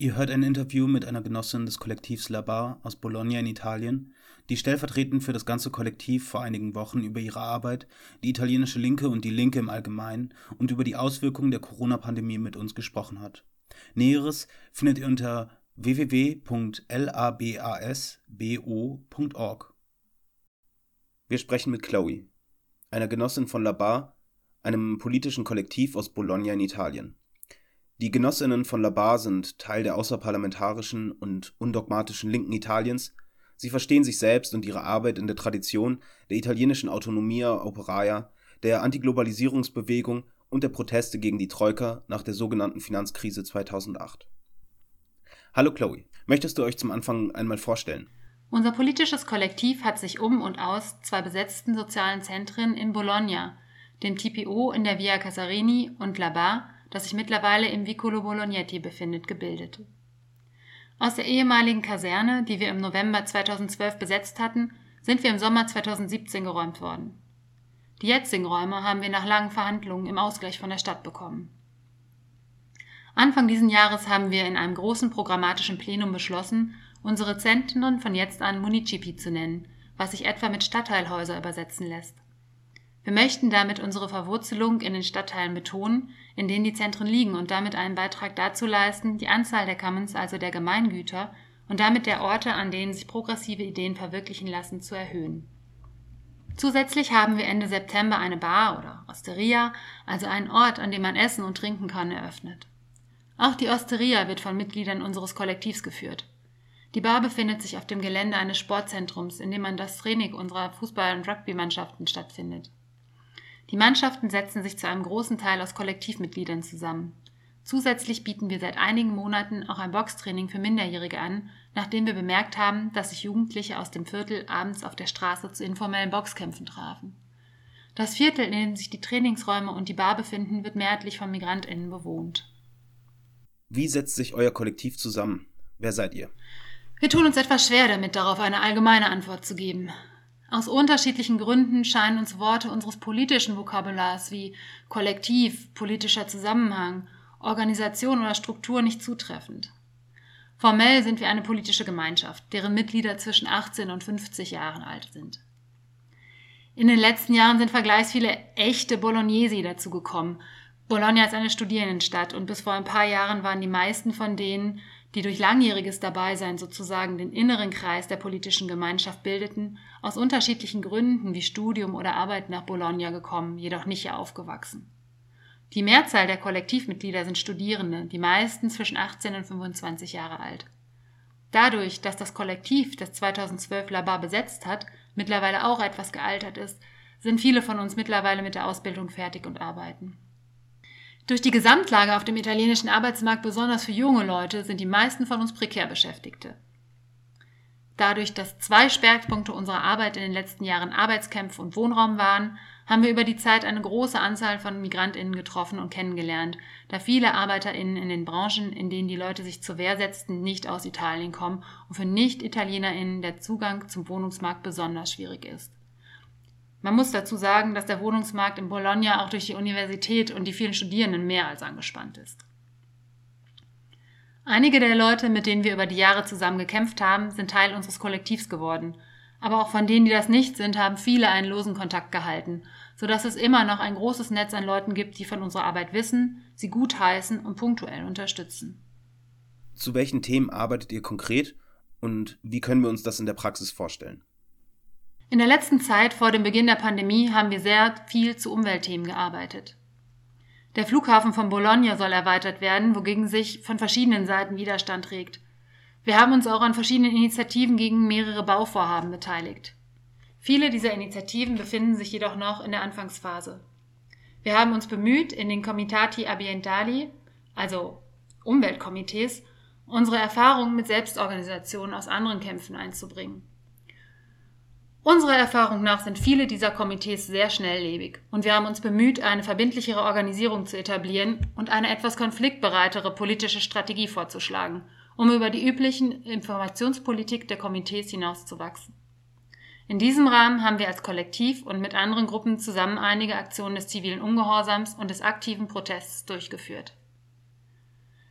Ihr hört ein Interview mit einer Genossin des Kollektivs Labar aus Bologna in Italien, die stellvertretend für das ganze Kollektiv vor einigen Wochen über ihre Arbeit, die italienische Linke und die Linke im Allgemeinen und über die Auswirkungen der Corona-Pandemie mit uns gesprochen hat. Näheres findet ihr unter www.labasbo.org. Wir sprechen mit Chloe, einer Genossin von Labar, einem politischen Kollektiv aus Bologna in Italien. Die Genossinnen von Labar sind Teil der außerparlamentarischen und undogmatischen Linken Italiens. Sie verstehen sich selbst und ihre Arbeit in der Tradition der italienischen Autonomia Operaia, der Antiglobalisierungsbewegung und der Proteste gegen die Troika nach der sogenannten Finanzkrise 2008. Hallo Chloe, möchtest du euch zum Anfang einmal vorstellen? Unser politisches Kollektiv hat sich um und aus zwei besetzten sozialen Zentren in Bologna, dem TPO in der Via Casarini und Labar, das sich mittlerweile im Vicolo Bolognetti befindet, gebildet. Aus der ehemaligen Kaserne, die wir im November 2012 besetzt hatten, sind wir im Sommer 2017 geräumt worden. Die jetzigen Räume haben wir nach langen Verhandlungen im Ausgleich von der Stadt bekommen. Anfang diesen Jahres haben wir in einem großen programmatischen Plenum beschlossen, unsere Zentren von jetzt an Municipi zu nennen, was sich etwa mit Stadtteilhäuser übersetzen lässt. Wir möchten damit unsere Verwurzelung in den Stadtteilen betonen, in denen die Zentren liegen und damit einen Beitrag dazu leisten, die Anzahl der Commons, also der Gemeingüter, und damit der Orte, an denen sich progressive Ideen verwirklichen lassen, zu erhöhen. Zusätzlich haben wir Ende September eine Bar oder Osteria, also einen Ort, an dem man essen und trinken kann, eröffnet. Auch die Osteria wird von Mitgliedern unseres Kollektivs geführt. Die Bar befindet sich auf dem Gelände eines Sportzentrums, in dem man das Training unserer Fußball- und Rugbymannschaften stattfindet. Die Mannschaften setzen sich zu einem großen Teil aus Kollektivmitgliedern zusammen. Zusätzlich bieten wir seit einigen Monaten auch ein Boxtraining für Minderjährige an, nachdem wir bemerkt haben, dass sich Jugendliche aus dem Viertel abends auf der Straße zu informellen Boxkämpfen trafen. Das Viertel, in dem sich die Trainingsräume und die Bar befinden, wird mehrheitlich von MigrantInnen bewohnt. Wie setzt sich euer Kollektiv zusammen? Wer seid ihr? Wir tun uns etwas schwer damit, darauf eine allgemeine Antwort zu geben. Aus unterschiedlichen Gründen scheinen uns Worte unseres politischen Vokabulars wie Kollektiv, politischer Zusammenhang, Organisation oder Struktur nicht zutreffend. Formell sind wir eine politische Gemeinschaft, deren Mitglieder zwischen 18 und 50 Jahren alt sind. In den letzten Jahren sind vergleichs viele echte Bolognesi dazugekommen. Bologna ist eine Studierendenstadt und bis vor ein paar Jahren waren die meisten von denen, die durch langjähriges Dabeisein sozusagen den inneren Kreis der politischen Gemeinschaft bildeten, aus unterschiedlichen Gründen wie Studium oder Arbeit nach Bologna gekommen, jedoch nicht hier aufgewachsen. Die Mehrzahl der Kollektivmitglieder sind Studierende, die meisten zwischen 18 und 25 Jahre alt. Dadurch, dass das Kollektiv, das 2012 Labar besetzt hat, mittlerweile auch etwas gealtert ist, sind viele von uns mittlerweile mit der Ausbildung fertig und arbeiten. Durch die Gesamtlage auf dem italienischen Arbeitsmarkt, besonders für junge Leute, sind die meisten von uns prekär Beschäftigte. Dadurch, dass zwei Schwerpunkte unserer Arbeit in den letzten Jahren Arbeitskämpfe und Wohnraum waren, haben wir über die Zeit eine große Anzahl von Migrantinnen getroffen und kennengelernt, da viele Arbeiterinnen in den Branchen, in denen die Leute sich zur Wehr setzten, nicht aus Italien kommen und für Nicht-Italienerinnen der Zugang zum Wohnungsmarkt besonders schwierig ist. Man muss dazu sagen, dass der Wohnungsmarkt in Bologna auch durch die Universität und die vielen Studierenden mehr als angespannt ist. Einige der Leute, mit denen wir über die Jahre zusammen gekämpft haben, sind Teil unseres Kollektivs geworden. Aber auch von denen, die das nicht sind, haben viele einen losen Kontakt gehalten, sodass es immer noch ein großes Netz an Leuten gibt, die von unserer Arbeit wissen, sie gutheißen und punktuell unterstützen. Zu welchen Themen arbeitet ihr konkret und wie können wir uns das in der Praxis vorstellen? In der letzten Zeit vor dem Beginn der Pandemie haben wir sehr viel zu Umweltthemen gearbeitet. Der Flughafen von Bologna soll erweitert werden, wogegen sich von verschiedenen Seiten Widerstand regt. Wir haben uns auch an verschiedenen Initiativen gegen mehrere Bauvorhaben beteiligt. Viele dieser Initiativen befinden sich jedoch noch in der Anfangsphase. Wir haben uns bemüht, in den Comitati Ambientali, also Umweltkomitees, unsere Erfahrungen mit Selbstorganisationen aus anderen Kämpfen einzubringen. Unserer Erfahrung nach sind viele dieser Komitees sehr schnelllebig und wir haben uns bemüht, eine verbindlichere Organisierung zu etablieren und eine etwas konfliktbereitere politische Strategie vorzuschlagen, um über die üblichen Informationspolitik der Komitees hinauszuwachsen. In diesem Rahmen haben wir als Kollektiv und mit anderen Gruppen zusammen einige Aktionen des zivilen Ungehorsams und des aktiven Protests durchgeführt.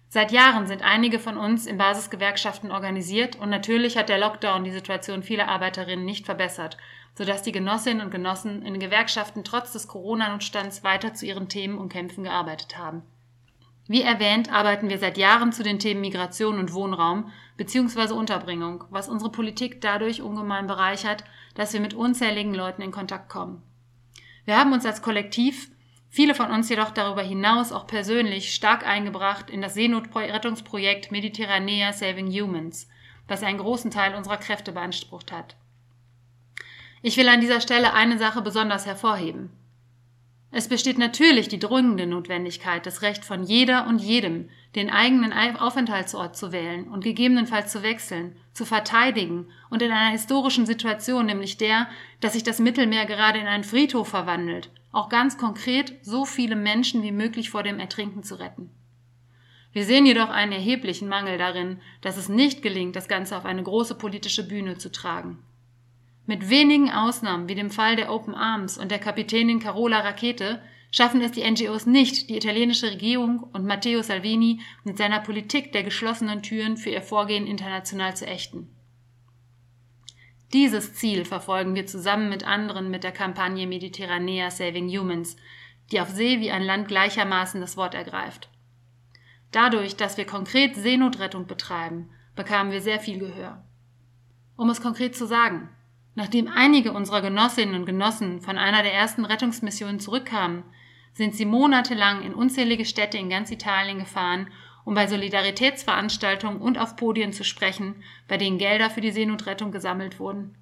Seit Jahren sind einige von uns in Basisgewerkschaften organisiert und natürlich hat der Lockdown die Situation vieler Arbeiterinnen nicht verbessert, sodass die Genossinnen und Genossen in Gewerkschaften trotz des Corona-Notstands weiter zu ihren Themen und Kämpfen gearbeitet haben. Wie erwähnt, arbeiten wir seit Jahren zu den Themen Migration und Wohnraum bzw. Unterbringung, was unsere Politik dadurch ungemein bereichert, dass wir mit unzähligen Leuten in Kontakt kommen. Wir haben uns als Kollektiv, viele von uns jedoch darüber hinaus auch persönlich stark eingebracht in das Seenotrettungsprojekt Mediterranea Saving Humans, was einen großen Teil unserer Kräfte beansprucht hat. Ich will an dieser Stelle eine Sache besonders hervorheben. Es besteht natürlich die dringende Notwendigkeit, das Recht von jeder und jedem, den eigenen Aufenthaltsort zu wählen und gegebenenfalls zu wechseln, zu verteidigen und in einer historischen Situation, nämlich der, dass sich das Mittelmeer gerade in einen Friedhof verwandelt, auch ganz konkret so viele Menschen wie möglich vor dem Ertrinken zu retten. Wir sehen jedoch einen erheblichen Mangel darin, dass es nicht gelingt, das Ganze auf eine große politische Bühne zu tragen. Mit wenigen Ausnahmen wie dem Fall der Open Arms und der Kapitänin Carola Rakete schaffen es die NGOs nicht, die italienische Regierung und Matteo Salvini mit seiner Politik der geschlossenen Türen für ihr Vorgehen international zu ächten. Dieses Ziel verfolgen wir zusammen mit anderen mit der Kampagne Mediterranea Saving Humans, die auf See wie ein Land gleichermaßen das Wort ergreift. Dadurch, dass wir konkret Seenotrettung betreiben, bekamen wir sehr viel Gehör. Um es konkret zu sagen, Nachdem einige unserer Genossinnen und Genossen von einer der ersten Rettungsmissionen zurückkamen, sind sie monatelang in unzählige Städte in ganz Italien gefahren, um bei Solidaritätsveranstaltungen und auf Podien zu sprechen, bei denen Gelder für die Seenotrettung gesammelt wurden.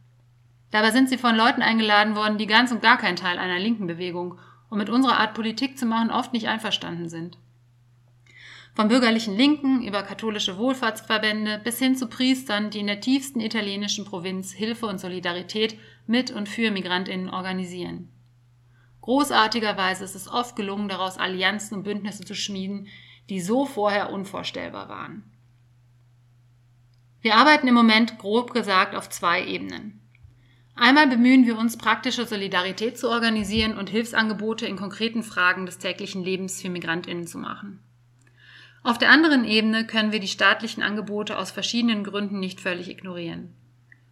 Dabei sind sie von Leuten eingeladen worden, die ganz und gar kein Teil einer linken Bewegung und mit unserer Art Politik zu machen oft nicht einverstanden sind. Von bürgerlichen Linken über katholische Wohlfahrtsverbände bis hin zu Priestern, die in der tiefsten italienischen Provinz Hilfe und Solidarität mit und für Migrantinnen organisieren. Großartigerweise ist es oft gelungen, daraus Allianzen und Bündnisse zu schmieden, die so vorher unvorstellbar waren. Wir arbeiten im Moment grob gesagt auf zwei Ebenen. Einmal bemühen wir uns, praktische Solidarität zu organisieren und Hilfsangebote in konkreten Fragen des täglichen Lebens für Migrantinnen zu machen. Auf der anderen Ebene können wir die staatlichen Angebote aus verschiedenen Gründen nicht völlig ignorieren.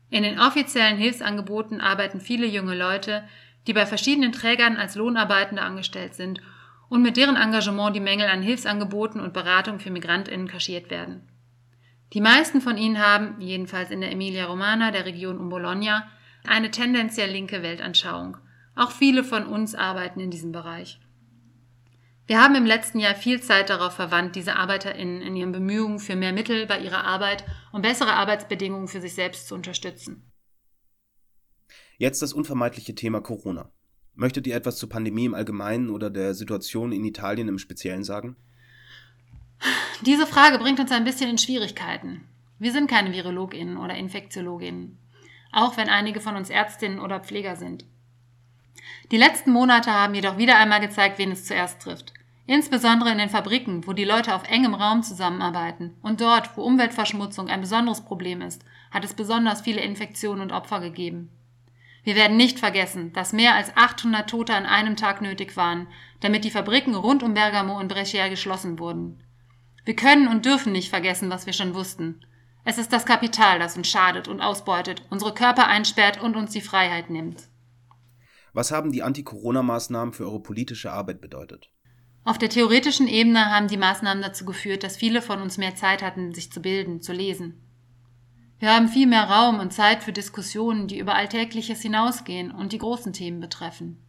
In den offiziellen Hilfsangeboten arbeiten viele junge Leute, die bei verschiedenen Trägern als Lohnarbeitende angestellt sind und mit deren Engagement die Mängel an Hilfsangeboten und Beratung für Migrantinnen kaschiert werden. Die meisten von ihnen haben, jedenfalls in der Emilia Romana, der Region um Bologna, eine tendenziell linke Weltanschauung. Auch viele von uns arbeiten in diesem Bereich. Wir haben im letzten Jahr viel Zeit darauf verwandt, diese ArbeiterInnen in ihren Bemühungen für mehr Mittel bei ihrer Arbeit und bessere Arbeitsbedingungen für sich selbst zu unterstützen. Jetzt das unvermeidliche Thema Corona. Möchtet ihr etwas zur Pandemie im Allgemeinen oder der Situation in Italien im Speziellen sagen? Diese Frage bringt uns ein bisschen in Schwierigkeiten. Wir sind keine VirologInnen oder InfektiologInnen, auch wenn einige von uns Ärztinnen oder Pfleger sind. Die letzten Monate haben jedoch wieder einmal gezeigt, wen es zuerst trifft. Insbesondere in den Fabriken, wo die Leute auf engem Raum zusammenarbeiten und dort, wo Umweltverschmutzung ein besonderes Problem ist, hat es besonders viele Infektionen und Opfer gegeben. Wir werden nicht vergessen, dass mehr als 800 Tote an einem Tag nötig waren, damit die Fabriken rund um Bergamo und Brescia geschlossen wurden. Wir können und dürfen nicht vergessen, was wir schon wussten. Es ist das Kapital, das uns schadet und ausbeutet, unsere Körper einsperrt und uns die Freiheit nimmt. Was haben die Anti-Corona-Maßnahmen für eure politische Arbeit bedeutet? Auf der theoretischen Ebene haben die Maßnahmen dazu geführt, dass viele von uns mehr Zeit hatten, sich zu bilden, zu lesen. Wir haben viel mehr Raum und Zeit für Diskussionen, die über Alltägliches hinausgehen und die großen Themen betreffen.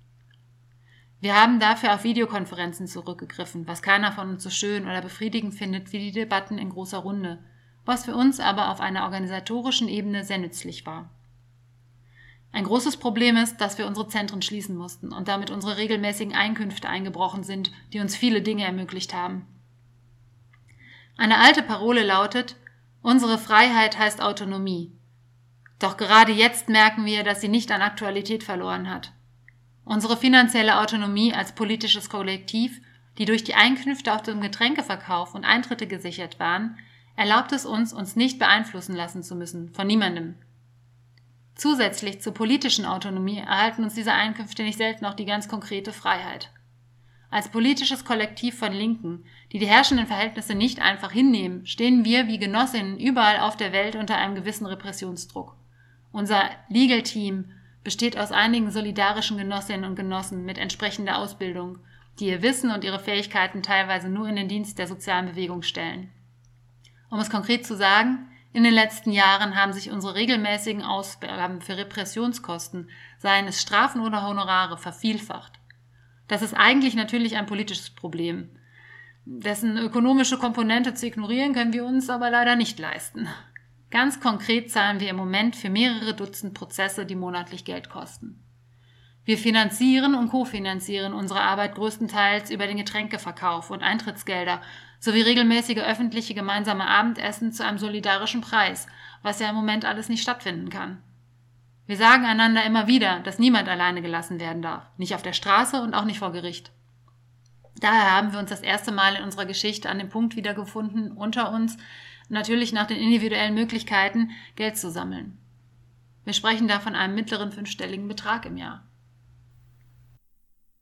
Wir haben dafür auf Videokonferenzen zurückgegriffen, was keiner von uns so schön oder befriedigend findet wie die Debatten in großer Runde, was für uns aber auf einer organisatorischen Ebene sehr nützlich war. Ein großes Problem ist, dass wir unsere Zentren schließen mussten und damit unsere regelmäßigen Einkünfte eingebrochen sind, die uns viele Dinge ermöglicht haben. Eine alte Parole lautet, unsere Freiheit heißt Autonomie. Doch gerade jetzt merken wir, dass sie nicht an Aktualität verloren hat. Unsere finanzielle Autonomie als politisches Kollektiv, die durch die Einkünfte auf dem Getränkeverkauf und Eintritte gesichert waren, erlaubt es uns, uns nicht beeinflussen lassen zu müssen, von niemandem, Zusätzlich zur politischen Autonomie erhalten uns diese Einkünfte nicht selten auch die ganz konkrete Freiheit. Als politisches Kollektiv von Linken, die die herrschenden Verhältnisse nicht einfach hinnehmen, stehen wir wie Genossinnen überall auf der Welt unter einem gewissen Repressionsdruck. Unser Legal Team besteht aus einigen solidarischen Genossinnen und Genossen mit entsprechender Ausbildung, die ihr Wissen und ihre Fähigkeiten teilweise nur in den Dienst der sozialen Bewegung stellen. Um es konkret zu sagen, in den letzten Jahren haben sich unsere regelmäßigen Ausgaben für Repressionskosten, seien es Strafen oder Honorare, vervielfacht. Das ist eigentlich natürlich ein politisches Problem. Dessen ökonomische Komponente zu ignorieren können wir uns aber leider nicht leisten. Ganz konkret zahlen wir im Moment für mehrere Dutzend Prozesse, die monatlich Geld kosten. Wir finanzieren und kofinanzieren unsere Arbeit größtenteils über den Getränkeverkauf und Eintrittsgelder sowie regelmäßige öffentliche gemeinsame Abendessen zu einem solidarischen Preis, was ja im Moment alles nicht stattfinden kann. Wir sagen einander immer wieder, dass niemand alleine gelassen werden darf, nicht auf der Straße und auch nicht vor Gericht. Daher haben wir uns das erste Mal in unserer Geschichte an dem Punkt wiedergefunden, unter uns, natürlich nach den individuellen Möglichkeiten, Geld zu sammeln. Wir sprechen da von einem mittleren fünfstelligen Betrag im Jahr.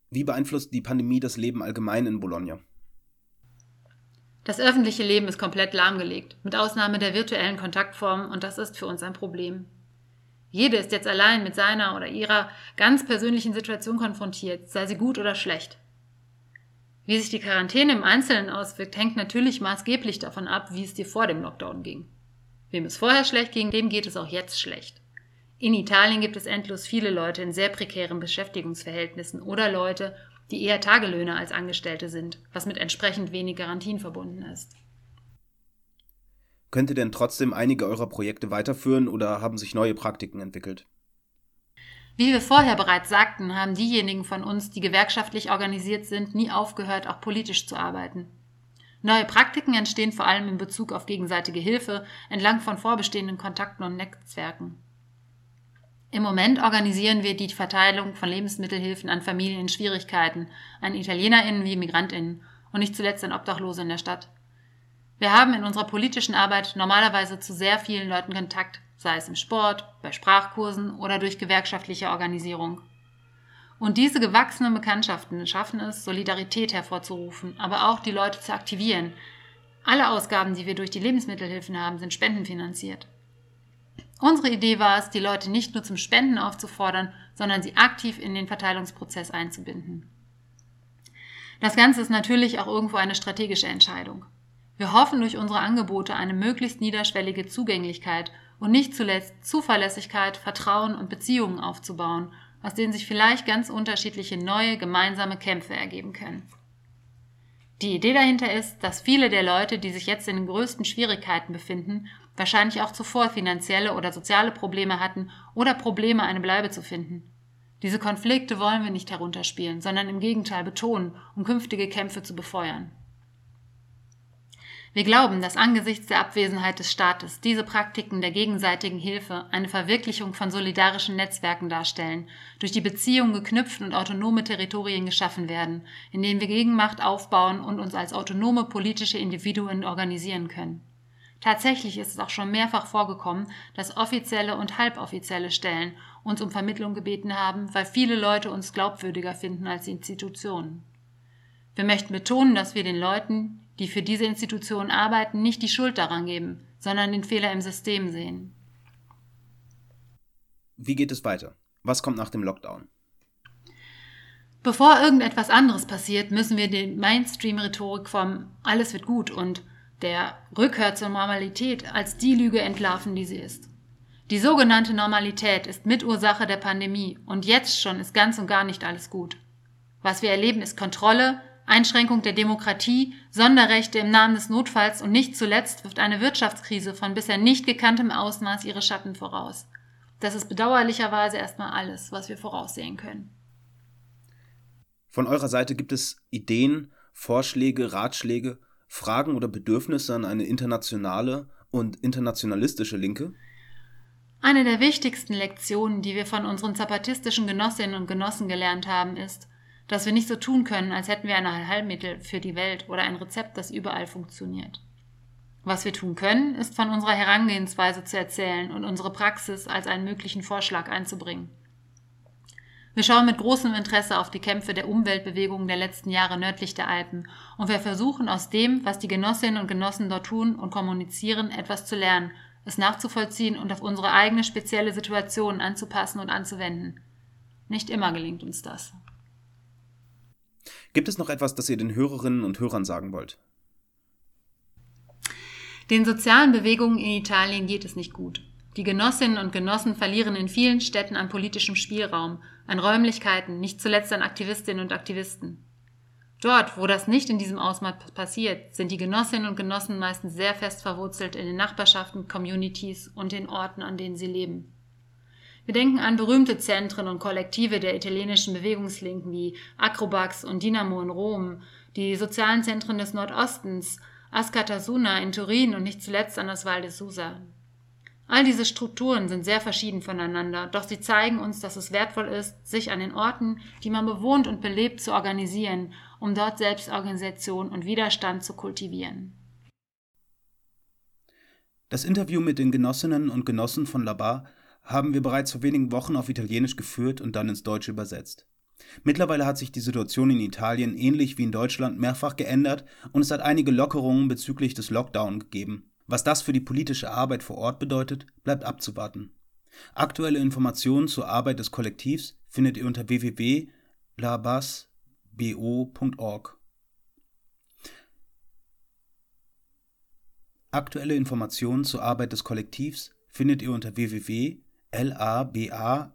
Wie beeinflusst die Pandemie das Leben allgemein in Bologna? Das öffentliche Leben ist komplett lahmgelegt, mit Ausnahme der virtuellen Kontaktformen, und das ist für uns ein Problem. Jede ist jetzt allein mit seiner oder ihrer ganz persönlichen Situation konfrontiert, sei sie gut oder schlecht. Wie sich die Quarantäne im Einzelnen auswirkt, hängt natürlich maßgeblich davon ab, wie es dir vor dem Lockdown ging. Wem es vorher schlecht ging, dem geht es auch jetzt schlecht. In Italien gibt es endlos viele Leute in sehr prekären Beschäftigungsverhältnissen oder Leute, die eher Tagelöhner als Angestellte sind, was mit entsprechend wenig Garantien verbunden ist. Könnt ihr denn trotzdem einige eurer Projekte weiterführen oder haben sich neue Praktiken entwickelt? Wie wir vorher bereits sagten, haben diejenigen von uns, die gewerkschaftlich organisiert sind, nie aufgehört, auch politisch zu arbeiten. Neue Praktiken entstehen vor allem in Bezug auf gegenseitige Hilfe entlang von vorbestehenden Kontakten und Netzwerken. Im Moment organisieren wir die Verteilung von Lebensmittelhilfen an Familien in Schwierigkeiten, an ItalienerInnen wie MigrantInnen und nicht zuletzt an Obdachlose in der Stadt. Wir haben in unserer politischen Arbeit normalerweise zu sehr vielen Leuten Kontakt, sei es im Sport, bei Sprachkursen oder durch gewerkschaftliche Organisierung. Und diese gewachsenen Bekanntschaften schaffen es, Solidarität hervorzurufen, aber auch die Leute zu aktivieren. Alle Ausgaben, die wir durch die Lebensmittelhilfen haben, sind spendenfinanziert. Unsere Idee war es, die Leute nicht nur zum Spenden aufzufordern, sondern sie aktiv in den Verteilungsprozess einzubinden. Das Ganze ist natürlich auch irgendwo eine strategische Entscheidung. Wir hoffen durch unsere Angebote eine möglichst niederschwellige Zugänglichkeit und nicht zuletzt Zuverlässigkeit, Vertrauen und Beziehungen aufzubauen, aus denen sich vielleicht ganz unterschiedliche neue gemeinsame Kämpfe ergeben können. Die Idee dahinter ist, dass viele der Leute, die sich jetzt in den größten Schwierigkeiten befinden, wahrscheinlich auch zuvor finanzielle oder soziale Probleme hatten oder Probleme, eine Bleibe zu finden. Diese Konflikte wollen wir nicht herunterspielen, sondern im Gegenteil betonen, um künftige Kämpfe zu befeuern. Wir glauben, dass angesichts der Abwesenheit des Staates diese Praktiken der gegenseitigen Hilfe eine Verwirklichung von solidarischen Netzwerken darstellen, durch die Beziehungen geknüpft und autonome Territorien geschaffen werden, in denen wir Gegenmacht aufbauen und uns als autonome politische Individuen organisieren können. Tatsächlich ist es auch schon mehrfach vorgekommen, dass offizielle und halboffizielle Stellen uns um Vermittlung gebeten haben, weil viele Leute uns glaubwürdiger finden als Institutionen. Wir möchten betonen, dass wir den Leuten, die für diese Institutionen arbeiten, nicht die Schuld daran geben, sondern den Fehler im System sehen. Wie geht es weiter? Was kommt nach dem Lockdown? Bevor irgendetwas anderes passiert, müssen wir die Mainstream-Rhetorik vom Alles wird gut und der Rückkehr zur Normalität als die Lüge entlarven, die sie ist. Die sogenannte Normalität ist Mitursache der Pandemie und jetzt schon ist ganz und gar nicht alles gut. Was wir erleben, ist Kontrolle, Einschränkung der Demokratie, Sonderrechte im Namen des Notfalls und nicht zuletzt wirft eine Wirtschaftskrise von bisher nicht gekanntem Ausmaß ihre Schatten voraus. Das ist bedauerlicherweise erstmal alles, was wir voraussehen können. Von eurer Seite gibt es Ideen, Vorschläge, Ratschläge, Fragen oder Bedürfnisse an eine internationale und internationalistische Linke? Eine der wichtigsten Lektionen, die wir von unseren zapatistischen Genossinnen und Genossen gelernt haben, ist, dass wir nicht so tun können, als hätten wir ein Heilmittel für die Welt oder ein Rezept, das überall funktioniert. Was wir tun können, ist von unserer Herangehensweise zu erzählen und unsere Praxis als einen möglichen Vorschlag einzubringen. Wir schauen mit großem Interesse auf die Kämpfe der Umweltbewegungen der letzten Jahre nördlich der Alpen und wir versuchen aus dem, was die Genossinnen und Genossen dort tun und kommunizieren, etwas zu lernen, es nachzuvollziehen und auf unsere eigene spezielle Situation anzupassen und anzuwenden. Nicht immer gelingt uns das. Gibt es noch etwas, das ihr den Hörerinnen und Hörern sagen wollt? Den sozialen Bewegungen in Italien geht es nicht gut. Die Genossinnen und Genossen verlieren in vielen Städten an politischem Spielraum, an Räumlichkeiten, nicht zuletzt an Aktivistinnen und Aktivisten. Dort, wo das nicht in diesem Ausmaß passiert, sind die Genossinnen und Genossen meistens sehr fest verwurzelt in den Nachbarschaften, Communities und den Orten, an denen sie leben. Wir denken an berühmte Zentren und Kollektive der italienischen Bewegungslinken wie Acrobax und Dynamo in Rom, die sozialen Zentren des Nordostens, Ascatasuna in Turin und nicht zuletzt an das Val de Susa. All diese Strukturen sind sehr verschieden voneinander, doch sie zeigen uns, dass es wertvoll ist, sich an den Orten, die man bewohnt und belebt, zu organisieren, um dort Selbstorganisation und Widerstand zu kultivieren. Das Interview mit den Genossinnen und Genossen von Labar haben wir bereits vor wenigen Wochen auf Italienisch geführt und dann ins Deutsche übersetzt. Mittlerweile hat sich die Situation in Italien ähnlich wie in Deutschland mehrfach geändert und es hat einige Lockerungen bezüglich des Lockdown gegeben. Was das für die politische Arbeit vor Ort bedeutet, bleibt abzuwarten. Aktuelle Informationen zur Arbeit des Kollektivs findet ihr unter www.labasbo.org. Aktuelle Informationen zur Arbeit des Kollektivs findet ihr unter www.labasbo.org labasbo.org.